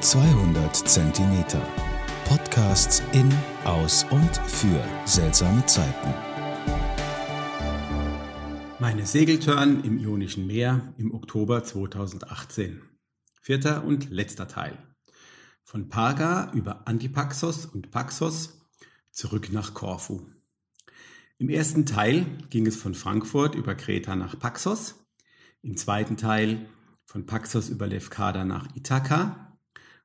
200 Zentimeter. Podcasts in, aus und für seltsame Zeiten. Meine Segeltörn im Ionischen Meer im Oktober 2018. Vierter und letzter Teil. Von Parga über Antipaxos und Paxos zurück nach Korfu. Im ersten Teil ging es von Frankfurt über Kreta nach Paxos. Im zweiten Teil von Paxos über Lefkada nach Ithaka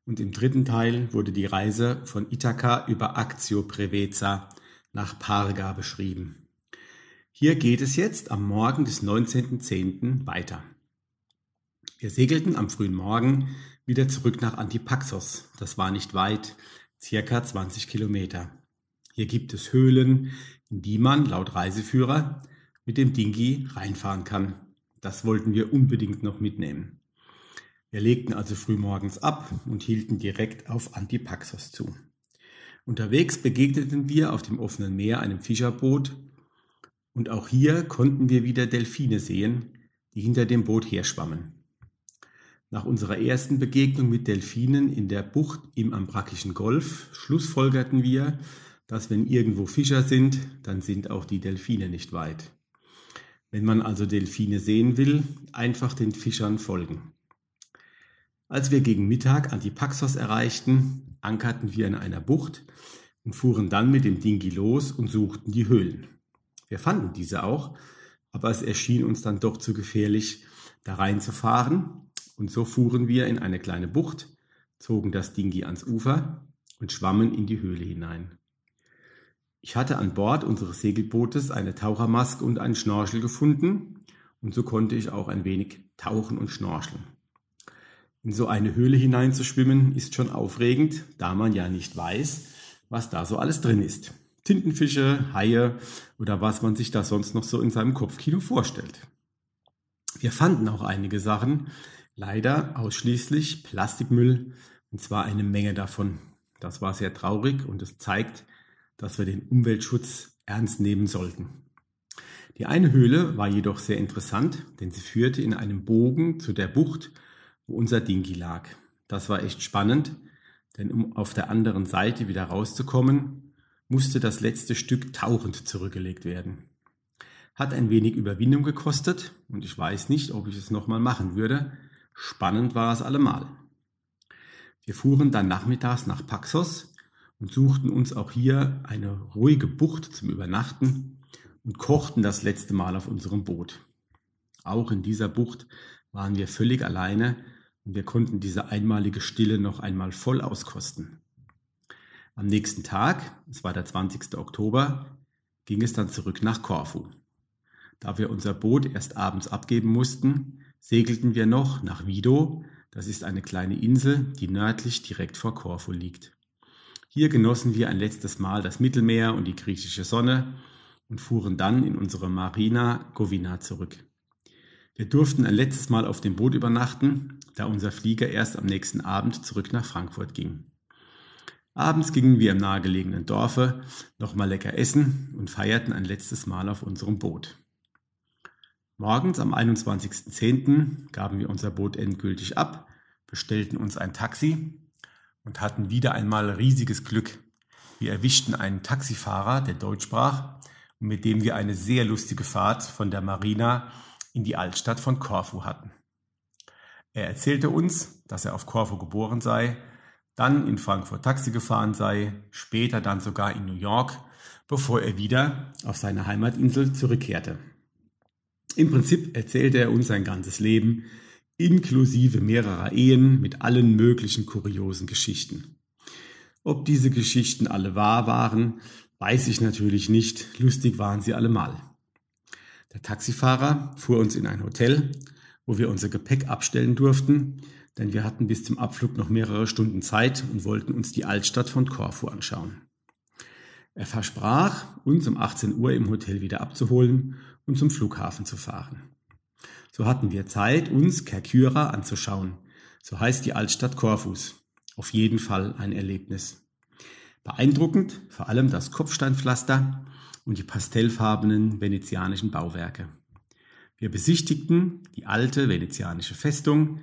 und im dritten Teil wurde die Reise von Ithaka über Actio Preveza nach Parga beschrieben. Hier geht es jetzt am Morgen des 19.10. weiter. Wir segelten am frühen Morgen wieder zurück nach Antipaxos. Das war nicht weit, circa 20 Kilometer. Hier gibt es Höhlen, in die man laut Reiseführer mit dem Dingi reinfahren kann. Das wollten wir unbedingt noch mitnehmen. Wir legten also frühmorgens ab und hielten direkt auf Antipaxos zu. Unterwegs begegneten wir auf dem offenen Meer einem Fischerboot und auch hier konnten wir wieder Delfine sehen, die hinter dem Boot herschwammen. Nach unserer ersten Begegnung mit Delfinen in der Bucht im Ambrakischen Golf schlussfolgerten wir, dass wenn irgendwo Fischer sind, dann sind auch die Delfine nicht weit. Wenn man also Delfine sehen will, einfach den Fischern folgen. Als wir gegen Mittag Antipaxos erreichten, ankerten wir in einer Bucht und fuhren dann mit dem Dingi los und suchten die Höhlen. Wir fanden diese auch, aber es erschien uns dann doch zu gefährlich, da reinzufahren, und so fuhren wir in eine kleine Bucht, zogen das Dingi ans Ufer und schwammen in die Höhle hinein. Ich hatte an Bord unseres Segelbootes eine Tauchermaske und einen Schnorchel gefunden und so konnte ich auch ein wenig tauchen und schnorcheln. In so eine Höhle hineinzuschwimmen ist schon aufregend, da man ja nicht weiß, was da so alles drin ist. Tintenfische, Haie oder was man sich da sonst noch so in seinem Kopfkino vorstellt. Wir fanden auch einige Sachen, leider ausschließlich Plastikmüll und zwar eine Menge davon. Das war sehr traurig und es zeigt, dass wir den Umweltschutz ernst nehmen sollten. Die eine Höhle war jedoch sehr interessant, denn sie führte in einem Bogen zu der Bucht, wo unser Dingi lag. Das war echt spannend, denn um auf der anderen Seite wieder rauszukommen, musste das letzte Stück tauchend zurückgelegt werden. Hat ein wenig Überwindung gekostet und ich weiß nicht, ob ich es nochmal machen würde. Spannend war es allemal. Wir fuhren dann nachmittags nach Paxos, und suchten uns auch hier eine ruhige Bucht zum Übernachten und kochten das letzte Mal auf unserem Boot. Auch in dieser Bucht waren wir völlig alleine wir konnten diese einmalige Stille noch einmal voll auskosten. Am nächsten Tag, es war der 20. Oktober, ging es dann zurück nach Korfu. Da wir unser Boot erst abends abgeben mussten, segelten wir noch nach Vido, das ist eine kleine Insel, die nördlich direkt vor Korfu liegt. Hier genossen wir ein letztes Mal das Mittelmeer und die griechische Sonne und fuhren dann in unsere Marina Govina zurück. Wir durften ein letztes Mal auf dem Boot übernachten, da unser Flieger erst am nächsten Abend zurück nach Frankfurt ging. Abends gingen wir im nahegelegenen Dorfe nochmal lecker essen und feierten ein letztes Mal auf unserem Boot. Morgens am 21.10. gaben wir unser Boot endgültig ab, bestellten uns ein Taxi und hatten wieder einmal riesiges Glück. Wir erwischten einen Taxifahrer, der Deutsch sprach, und mit dem wir eine sehr lustige Fahrt von der Marina in die Altstadt von Korfu hatten. Er erzählte uns, dass er auf Korfu geboren sei, dann in Frankfurt Taxi gefahren sei, später dann sogar in New York, bevor er wieder auf seine Heimatinsel zurückkehrte. Im Prinzip erzählte er uns sein ganzes Leben, inklusive mehrerer Ehen mit allen möglichen kuriosen Geschichten. Ob diese Geschichten alle wahr waren, weiß ich natürlich nicht, lustig waren sie allemal. Der Taxifahrer fuhr uns in ein Hotel, wo wir unser Gepäck abstellen durften, denn wir hatten bis zum Abflug noch mehrere Stunden Zeit und wollten uns die Altstadt von Korfu anschauen. Er versprach, uns um 18 Uhr im Hotel wieder abzuholen und zum Flughafen zu fahren. So hatten wir Zeit, uns Kerkyra anzuschauen. So heißt die Altstadt Korfus. Auf jeden Fall ein Erlebnis. Beeindruckend vor allem das Kopfsteinpflaster und die pastellfarbenen venezianischen Bauwerke. Wir besichtigten die alte venezianische Festung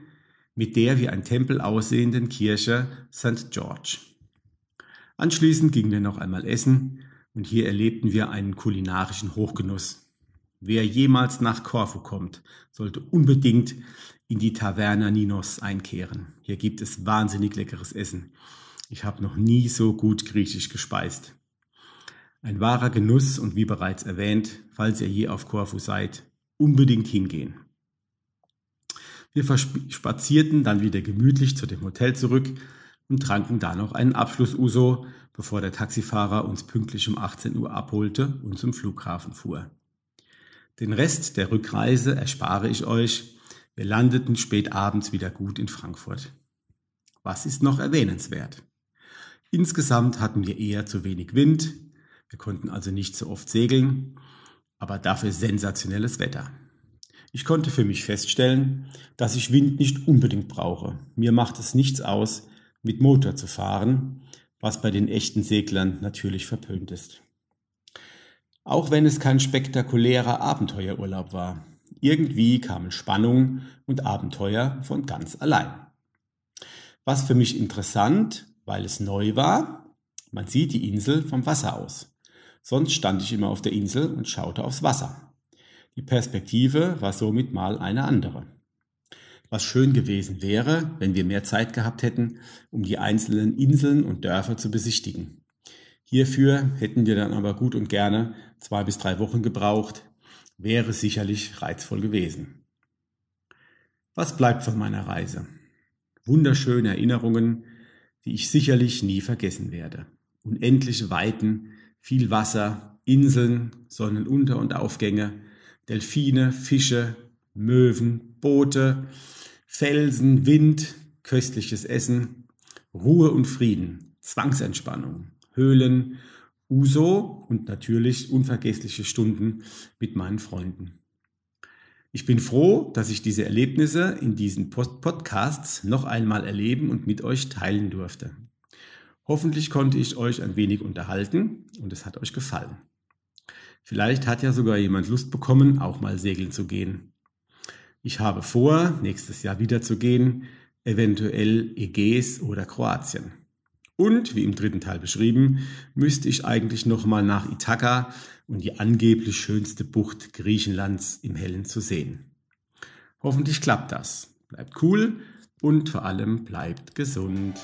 mit der wie ein Tempel aussehenden Kirche St. George. Anschließend gingen wir noch einmal essen und hier erlebten wir einen kulinarischen Hochgenuss. Wer jemals nach Korfu kommt, sollte unbedingt in die Taverna Ninos einkehren. Hier gibt es wahnsinnig leckeres Essen. Ich habe noch nie so gut griechisch gespeist. Ein wahrer Genuss und wie bereits erwähnt, falls ihr je auf Korfu seid, unbedingt hingehen. Wir spazierten dann wieder gemütlich zu dem Hotel zurück und tranken da noch einen Abschluss-Uso, bevor der Taxifahrer uns pünktlich um 18 Uhr abholte und zum Flughafen fuhr. Den Rest der Rückreise erspare ich euch, wir landeten spät abends wieder gut in Frankfurt. Was ist noch erwähnenswert? Insgesamt hatten wir eher zu wenig Wind, wir konnten also nicht so oft segeln, aber dafür sensationelles Wetter. Ich konnte für mich feststellen, dass ich Wind nicht unbedingt brauche. Mir macht es nichts aus, mit Motor zu fahren, was bei den echten Seglern natürlich verpönt ist. Auch wenn es kein spektakulärer Abenteuerurlaub war. Irgendwie kamen Spannung und Abenteuer von ganz allein. Was für mich interessant, weil es neu war, man sieht die Insel vom Wasser aus. Sonst stand ich immer auf der Insel und schaute aufs Wasser. Die Perspektive war somit mal eine andere. Was schön gewesen wäre, wenn wir mehr Zeit gehabt hätten, um die einzelnen Inseln und Dörfer zu besichtigen. Hierfür hätten wir dann aber gut und gerne zwei bis drei Wochen gebraucht, wäre sicherlich reizvoll gewesen. Was bleibt von meiner Reise? Wunderschöne Erinnerungen, die ich sicherlich nie vergessen werde. Unendliche Weiten, viel Wasser, Inseln, Sonnenunter- und Aufgänge, Delfine, Fische, Möwen, Boote, Felsen, Wind, köstliches Essen, Ruhe und Frieden, Zwangsentspannung, Höhlen Uso und natürlich unvergessliche Stunden mit meinen Freunden. Ich bin froh, dass ich diese Erlebnisse in diesen Podcasts noch einmal erleben und mit euch teilen durfte. Hoffentlich konnte ich euch ein wenig unterhalten und es hat euch gefallen. Vielleicht hat ja sogar jemand Lust bekommen, auch mal segeln zu gehen. Ich habe vor, nächstes Jahr wieder zu gehen, eventuell Ägäis oder Kroatien. Und, wie im dritten Teil beschrieben, müsste ich eigentlich nochmal nach Ithaka und die angeblich schönste Bucht Griechenlands im Hellen zu sehen. Hoffentlich klappt das. Bleibt cool und vor allem bleibt gesund.